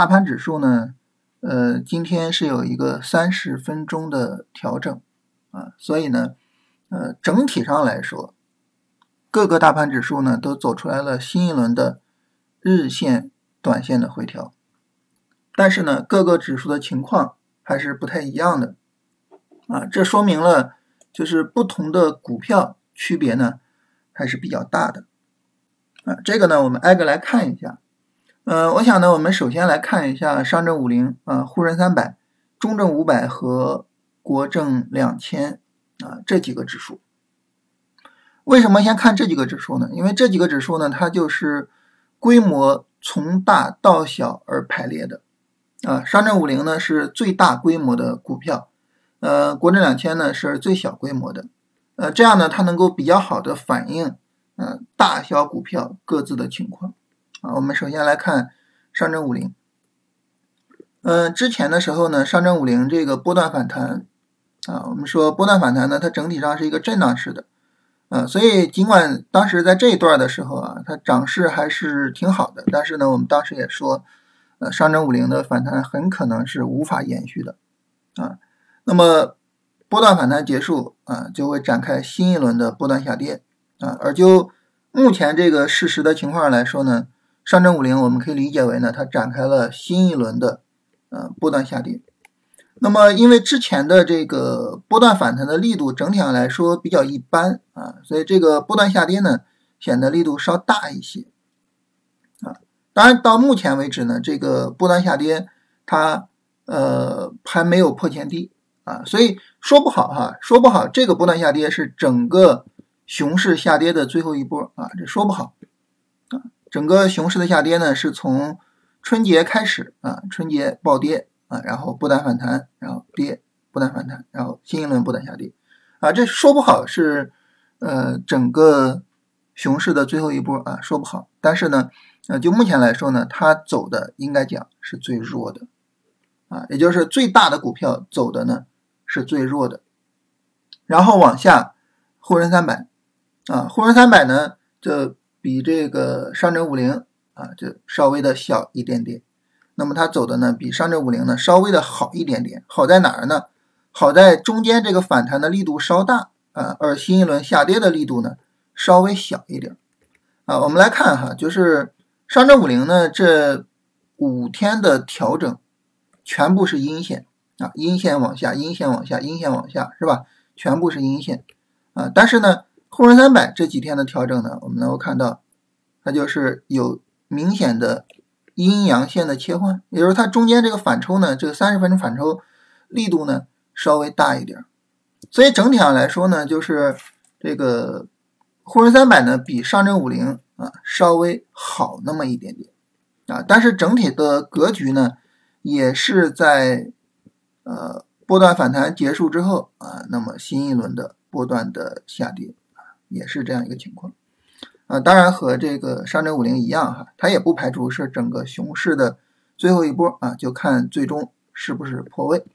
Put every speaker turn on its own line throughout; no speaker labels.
大盘指数呢，呃，今天是有一个三十分钟的调整啊，所以呢，呃，整体上来说，各个大盘指数呢都走出来了新一轮的日线、短线的回调，但是呢，各个指数的情况还是不太一样的啊，这说明了就是不同的股票区别呢还是比较大的啊，这个呢我们挨个来看一下。呃，我想呢，我们首先来看一下上证五零啊、沪深三百、中证五百和国证两千啊这几个指数。为什么先看这几个指数呢？因为这几个指数呢，它就是规模从大到小而排列的啊。上证五零呢是最大规模的股票，呃，国证两千呢是最小规模的，呃，这样呢，它能够比较好的反映呃大小股票各自的情况。啊，我们首先来看上证五零。嗯，之前的时候呢，上证五零这个波段反弹啊，我们说波段反弹呢，它整体上是一个震荡式的，啊，所以尽管当时在这一段的时候啊，它涨势还是挺好的，但是呢，我们当时也说，呃，上证五零的反弹很可能是无法延续的，啊，那么波段反弹结束啊，就会展开新一轮的波段下跌，啊，而就目前这个事实的情况来说呢。上证五零我们可以理解为呢，它展开了新一轮的呃波段下跌。那么因为之前的这个波段反弹的力度整体上来说比较一般啊，所以这个波段下跌呢显得力度稍大一些啊。当然到目前为止呢，这个波段下跌它呃还没有破前低啊，所以说不好哈，说不好这个波段下跌是整个熊市下跌的最后一波啊，这说不好。整个熊市的下跌呢，是从春节开始啊，春节暴跌啊，然后不断反弹，然后跌，不断反弹，然后新一轮不断下跌啊，这说不好是呃整个熊市的最后一波啊，说不好。但是呢，呃，就目前来说呢，它走的应该讲是最弱的啊，也就是最大的股票走的呢是最弱的。然后往下，沪深三百啊，沪深三百呢，这。比这个上证五零啊，就稍微的小一点点。那么它走的呢，比上证五零呢稍微的好一点点。好在哪儿呢？好在中间这个反弹的力度稍大啊，而新一轮下跌的力度呢稍微小一点啊。我们来看哈，就是上证五零呢这五天的调整全部是阴线啊，阴线往下，阴线往下，阴线往下，是吧？全部是阴线啊。但是呢。沪深三百这几天的调整呢，我们能够看到，它就是有明显的阴阳线的切换，也就是它中间这个反抽呢，这个三十分钟反抽力度呢稍微大一点，所以整体上来说呢，就是这个沪深三百呢比上证五零啊稍微好那么一点点啊，但是整体的格局呢也是在呃波段反弹结束之后啊，那么新一轮的波段的下跌。也是这样一个情况，啊，当然和这个上证五零一样哈，它也不排除是整个熊市的最后一波啊，就看最终是不是破位。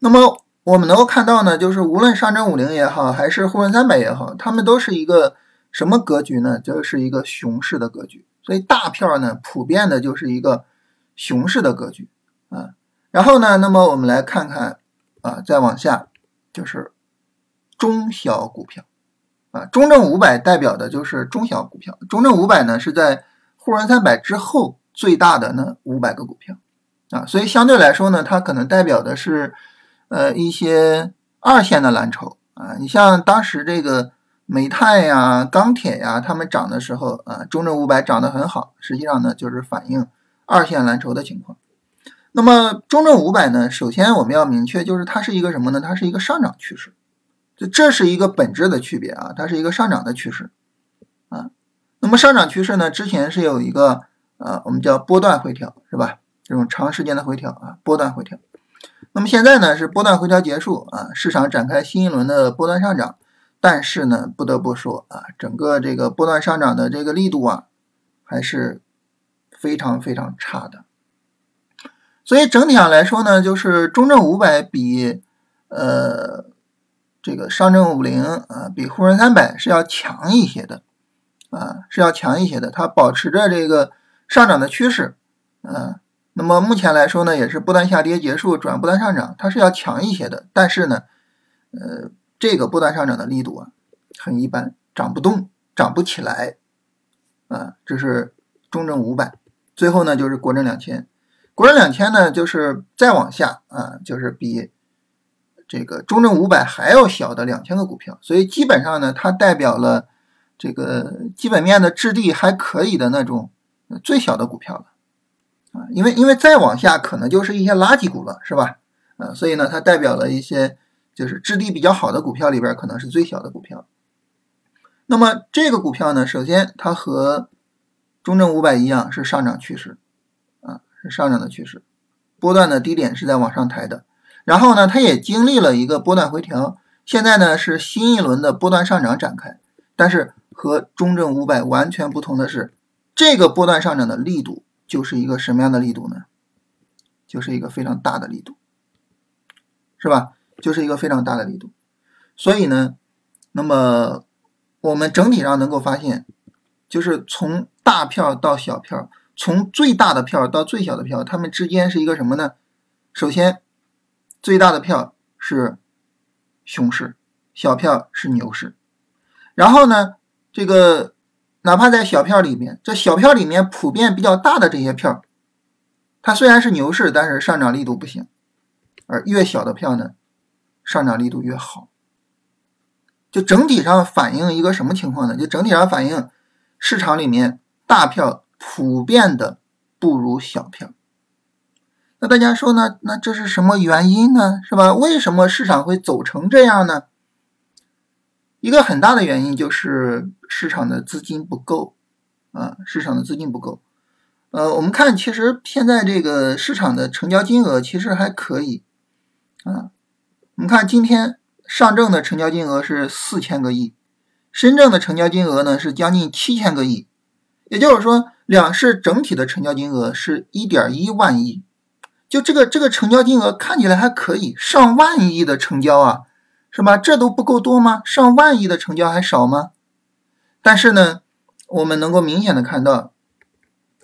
那么我们能够看到呢，就是无论上证五零也好，还是沪深三百也好，它们都是一个什么格局呢？就是一个熊市的格局，所以大票呢，普遍的就是一个熊市的格局啊。然后呢，那么我们来看看啊，再往下就是。中小股票，啊，中证五百代表的就是中小股票。中证五百呢是在沪深三百之后最大的那五百个股票，啊，所以相对来说呢，它可能代表的是呃一些二线的蓝筹啊。你像当时这个煤炭呀、钢铁呀，它们涨的时候啊，中证五百涨得很好，实际上呢就是反映二线蓝筹的情况。那么中证五百呢，首先我们要明确，就是它是一个什么呢？它是一个上涨趋势。这这是一个本质的区别啊，它是一个上涨的趋势啊。那么上涨趋势呢，之前是有一个呃，我们叫波段回调，是吧？这种长时间的回调啊，波段回调。那么现在呢，是波段回调结束啊，市场展开新一轮的波段上涨。但是呢，不得不说啊，整个这个波段上涨的这个力度啊，还是非常非常差的。所以整体上来说呢，就是中证五百比呃。这个上证五零啊，比沪深三百是要强一些的，啊，是要强一些的。它保持着这个上涨的趋势，嗯，那么目前来说呢，也是不断下跌结束转不断上涨，它是要强一些的，但是呢，呃，这个不断上涨的力度啊很一般，涨不动，涨不起来，啊，这是中证五百，最后呢就是国证两千，国证两千呢就是再往下啊，就是比。这个中证五百还要小的两千个股票，所以基本上呢，它代表了这个基本面的质地还可以的那种最小的股票了啊，因为因为再往下可能就是一些垃圾股了，是吧？啊，所以呢，它代表了一些就是质地比较好的股票里边可能是最小的股票。那么这个股票呢，首先它和中证五百一样是上涨趋势啊，是上涨的趋势，波段的低点是在往上抬的。然后呢，它也经历了一个波段回调，现在呢是新一轮的波段上涨展开。但是和中证五百完全不同的是，这个波段上涨的力度就是一个什么样的力度呢？就是一个非常大的力度，是吧？就是一个非常大的力度。所以呢，那么我们整体上能够发现，就是从大票到小票，从最大的票到最小的票，它们之间是一个什么呢？首先。最大的票是熊市，小票是牛市。然后呢，这个哪怕在小票里面，这小票里面普遍比较大的这些票，它虽然是牛市，但是上涨力度不行。而越小的票呢，上涨力度越好。就整体上反映一个什么情况呢？就整体上反映市场里面大票普遍的不如小票。那大家说呢？那这是什么原因呢？是吧？为什么市场会走成这样呢？一个很大的原因就是市场的资金不够啊，市场的资金不够。呃，我们看，其实现在这个市场的成交金额其实还可以啊。我们看今天上证的成交金额是四千个亿，深圳的成交金额呢是将近七千个亿，也就是说，两市整体的成交金额是一点一万亿。就这个这个成交金额看起来还可以，上万亿的成交啊，是吧？这都不够多吗？上万亿的成交还少吗？但是呢，我们能够明显的看到，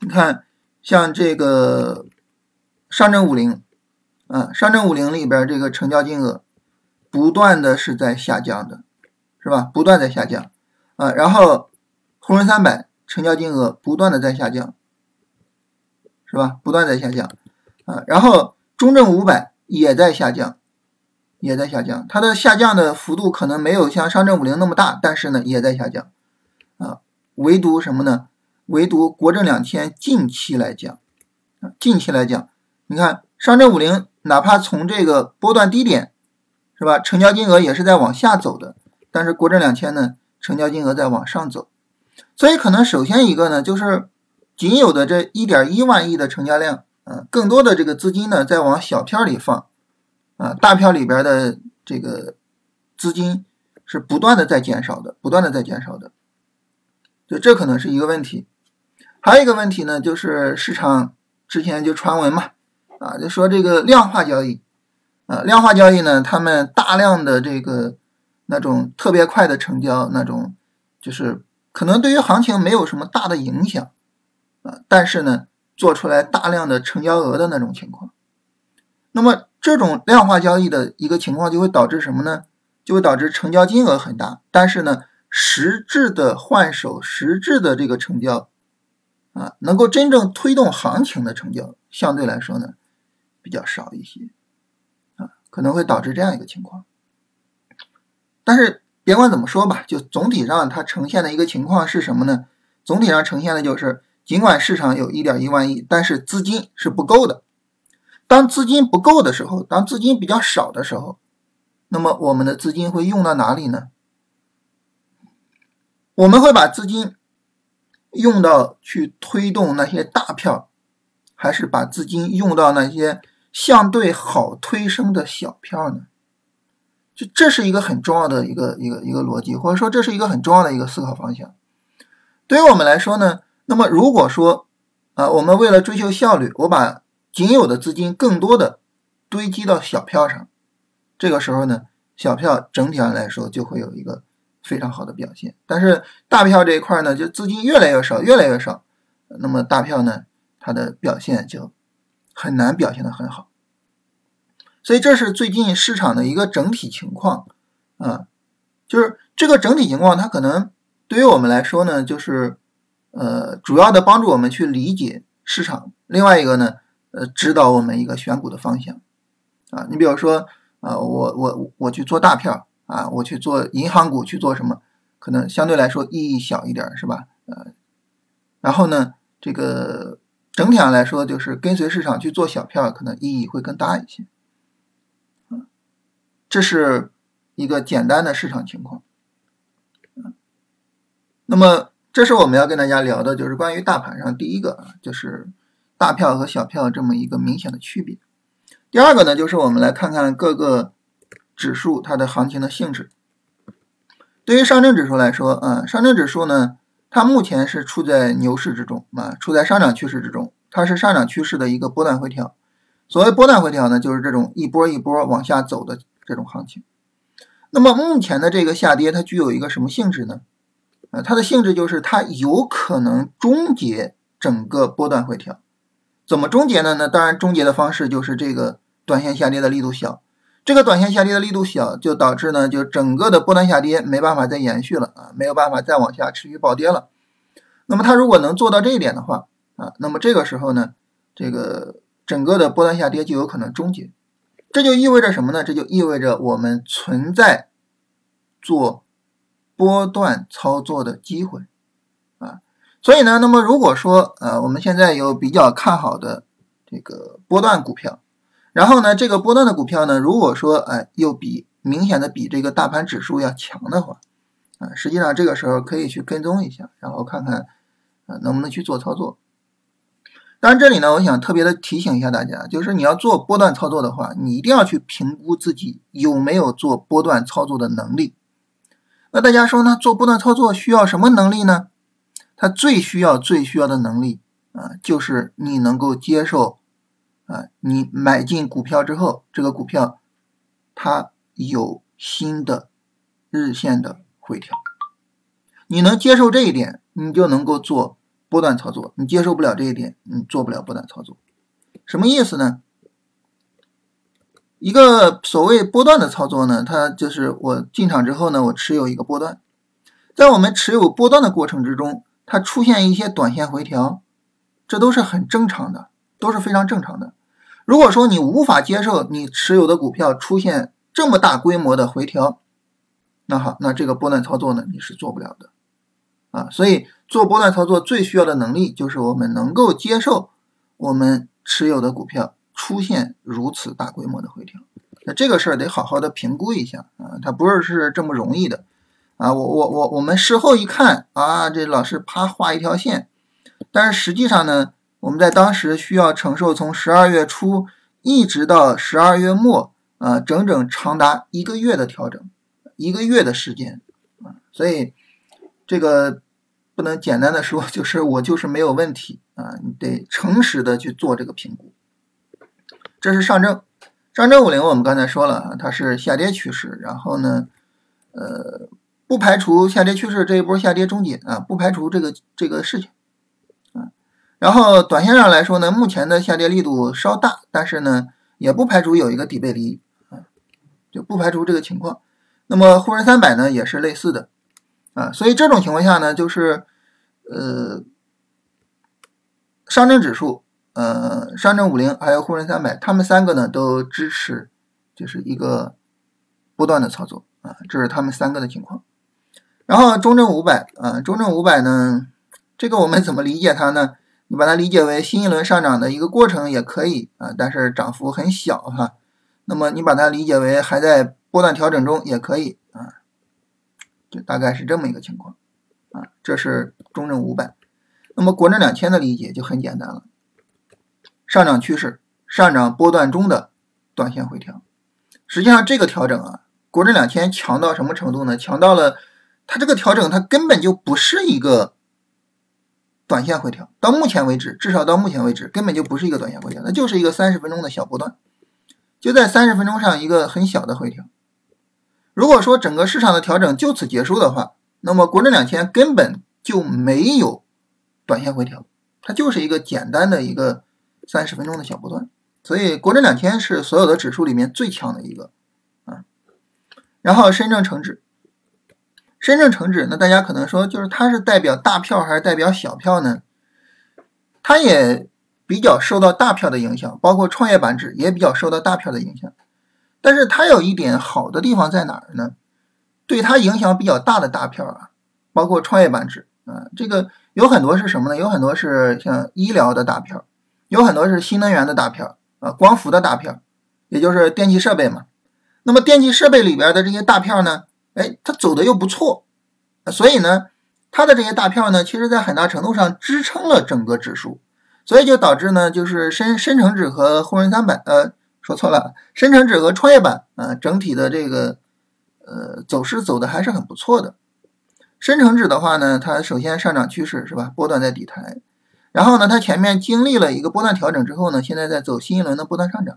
你看像这个上证五零，啊，上证五零里边这个成交金额不断的是在下降的，是吧？不断在下降，啊，然后沪深三百成交金额不断的在下降，是吧？不断在下降。啊，然后中证五百也在下降，也在下降，它的下降的幅度可能没有像上证五零那么大，但是呢也在下降，啊，唯独什么呢？唯独国证两千近期来讲，近期来讲，你看上证五零哪怕从这个波段低点，是吧？成交金额也是在往下走的，但是国证两千呢，成交金额在往上走，所以可能首先一个呢，就是仅有的这一点一万亿的成交量。啊，更多的这个资金呢，在往小票里放，啊，大票里边的这个资金是不断的在减少的，不断的在减少的，就这可能是一个问题。还有一个问题呢，就是市场之前就传闻嘛，啊，就说这个量化交易，啊，量化交易呢，他们大量的这个那种特别快的成交，那种就是可能对于行情没有什么大的影响，啊，但是呢。做出来大量的成交额的那种情况，那么这种量化交易的一个情况就会导致什么呢？就会导致成交金额很大，但是呢，实质的换手、实质的这个成交啊，能够真正推动行情的成交，相对来说呢比较少一些啊，可能会导致这样一个情况。但是别管怎么说吧，就总体上它呈现的一个情况是什么呢？总体上呈现的就是。尽管市场有一点一万亿，但是资金是不够的。当资金不够的时候，当资金比较少的时候，那么我们的资金会用到哪里呢？我们会把资金用到去推动那些大票，还是把资金用到那些相对好推升的小票呢？就这是一个很重要的一个一个一个逻辑，或者说这是一个很重要的一个思考方向。对于我们来说呢？那么如果说，啊，我们为了追求效率，我把仅有的资金更多的堆积到小票上，这个时候呢，小票整体上来说就会有一个非常好的表现。但是大票这一块呢，就资金越来越少，越来越少，那么大票呢，它的表现就很难表现的很好。所以这是最近市场的一个整体情况啊，就是这个整体情况，它可能对于我们来说呢，就是呃主要的帮助我们去理解市场。另外一个呢，呃指导我们一个选股的方向啊。你比如说啊，我我我去做大票啊，我去做银行股去做什么，可能相对来说意义小一点，是吧？呃，然后呢，这个整体上来说，就是跟随市场去做小票，可能意义会更大一些。这是一个简单的市场情况，那么这是我们要跟大家聊的，就是关于大盘上第一个啊，就是大票和小票这么一个明显的区别。第二个呢，就是我们来看看各个指数它的行情的性质。对于上证指数来说，啊，上证指数呢，它目前是处在牛市之中啊，处在上涨趋势之中，它是上涨趋势的一个波段回调。所谓波段回调呢，就是这种一波一波往下走的。这种行情，那么目前的这个下跌，它具有一个什么性质呢？它的性质就是它有可能终结整个波段回调。怎么终结的呢？当然，终结的方式就是这个短线下跌的力度小。这个短线下跌的力度小，就导致呢，就整个的波段下跌没办法再延续了啊，没有办法再往下持续暴跌了。那么它如果能做到这一点的话啊，那么这个时候呢，这个整个的波段下跌就有可能终结。这就意味着什么呢？这就意味着我们存在做波段操作的机会啊。所以呢，那么如果说呃，我们现在有比较看好的这个波段股票，然后呢，这个波段的股票呢，如果说哎又比明显的比这个大盘指数要强的话啊，实际上这个时候可以去跟踪一下，然后看看啊能不能去做操作。当然，这里呢，我想特别的提醒一下大家，就是你要做波段操作的话，你一定要去评估自己有没有做波段操作的能力。那大家说呢，做波段操作需要什么能力呢？它最需要、最需要的能力啊，就是你能够接受啊，你买进股票之后，这个股票它有新的日线的回调，你能接受这一点，你就能够做。波段操作，你接受不了这一点，你做不了波段操作。什么意思呢？一个所谓波段的操作呢，它就是我进场之后呢，我持有一个波段，在我们持有波段的过程之中，它出现一些短线回调，这都是很正常的，都是非常正常的。如果说你无法接受你持有的股票出现这么大规模的回调，那好，那这个波段操作呢，你是做不了的。啊，所以做波段操作最需要的能力就是我们能够接受我们持有的股票出现如此大规模的回调。那这个事儿得好好的评估一下啊，它不是是这么容易的啊。我我我我们事后一看啊，这老师啪画一条线，但是实际上呢，我们在当时需要承受从十二月初一直到十二月末啊，整整长达一个月的调整，一个月的时间啊，所以这个。不能简单的说，就是我就是没有问题啊！你得诚实的去做这个评估。这是上证，上证五零，我们刚才说了，它是下跌趋势，然后呢，呃，不排除下跌趋势这一波下跌终结啊，不排除这个这个事情啊。然后短线上来说呢，目前的下跌力度稍大，但是呢，也不排除有一个底背离啊，就不排除这个情况。那么沪深三百呢，也是类似的。啊，所以这种情况下呢，就是，呃，上证指数、呃，上证五零还有沪深三百，他们三个呢都支持，就是一个波段的操作啊，这是他们三个的情况。然后中证五百啊，中证五百呢，这个我们怎么理解它呢？你把它理解为新一轮上涨的一个过程也可以啊，但是涨幅很小哈。那么你把它理解为还在波段调整中也可以啊。就大概是这么一个情况，啊，这是中证五百。那么国证两千的理解就很简单了，上涨趋势，上涨波段中的短线回调。实际上这个调整啊，国证两千强到什么程度呢？强到了它这个调整它根本就不是一个短线回调。到目前为止，至少到目前为止，根本就不是一个短线回调，那就是一个三十分钟的小波段，就在三十分钟上一个很小的回调。如果说整个市场的调整就此结束的话，那么国证两千根本就没有短线回调，它就是一个简单的一个三十分钟的小波段。所以国证两千是所有的指数里面最强的一个啊。然后深证成指，深证成指，那大家可能说，就是它是代表大票还是代表小票呢？它也比较受到大票的影响，包括创业板指也比较受到大票的影响。但是它有一点好的地方在哪儿呢？对它影响比较大的大票啊，包括创业板指啊，这个有很多是什么呢？有很多是像医疗的大票，有很多是新能源的大票啊，光伏的大票，也就是电气设备嘛。那么电气设备里边的这些大票呢，哎，它走的又不错，所以呢，它的这些大票呢，其实在很大程度上支撑了整个指数，所以就导致呢，就是深深成指和沪深三百呃。说错了，深成指和创业板啊，整体的这个呃走势走的还是很不错的。深成指的话呢，它首先上涨趋势是吧，波段在底台，然后呢，它前面经历了一个波段调整之后呢，现在在走新一轮的波段上涨，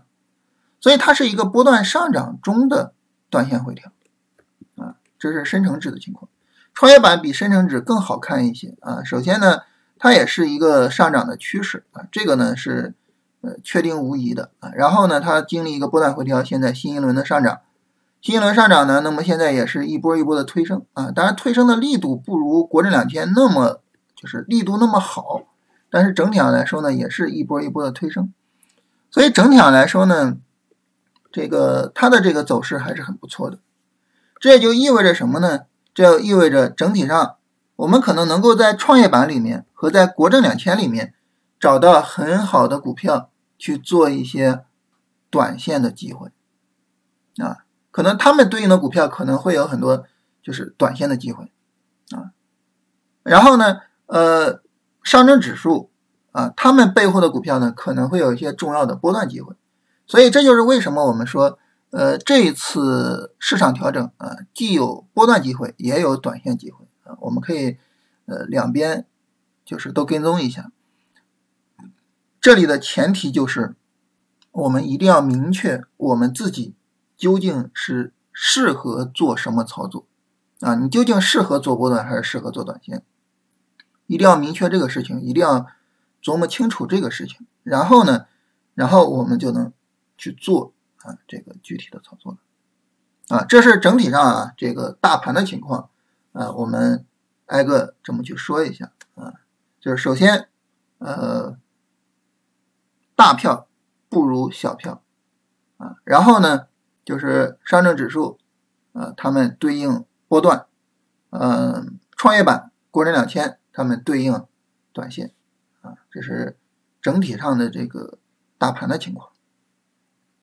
所以它是一个波段上涨中的短线回调啊，这是深成指的情况。创业板比深成指更好看一些啊，首先呢，它也是一个上涨的趋势啊，这个呢是。呃，确定无疑的啊。然后呢，它经历一个波段回调，现在新一轮的上涨，新一轮上涨呢，那么现在也是一波一波的推升啊。当然，推升的力度不如国证两千那么就是力度那么好，但是整体上来说呢，也是一波一波的推升。所以整体上来说呢，这个它的这个走势还是很不错的。这也就意味着什么呢？这就意味着整体上我们可能能够在创业板里面和在国证两千里面。找到很好的股票去做一些短线的机会啊，可能他们对应的股票可能会有很多就是短线的机会啊。然后呢，呃，上证指数啊，他们背后的股票呢可能会有一些重要的波段机会。所以这就是为什么我们说，呃，这一次市场调整啊，既有波段机会，也有短线机会啊。我们可以呃两边就是都跟踪一下。这里的前提就是，我们一定要明确我们自己究竟是适合做什么操作啊？你究竟适合做波段还是适合做短线？一定要明确这个事情，一定要琢磨清楚这个事情。然后呢，然后我们就能去做啊这个具体的操作了啊。这是整体上啊这个大盘的情况啊，我们挨个这么去说一下啊。就是首先呃。大票不如小票啊，然后呢，就是上证指数，啊，它们对应波段，嗯，创业板、国证两千，他们对应短线啊，这是整体上的这个大盘的情况。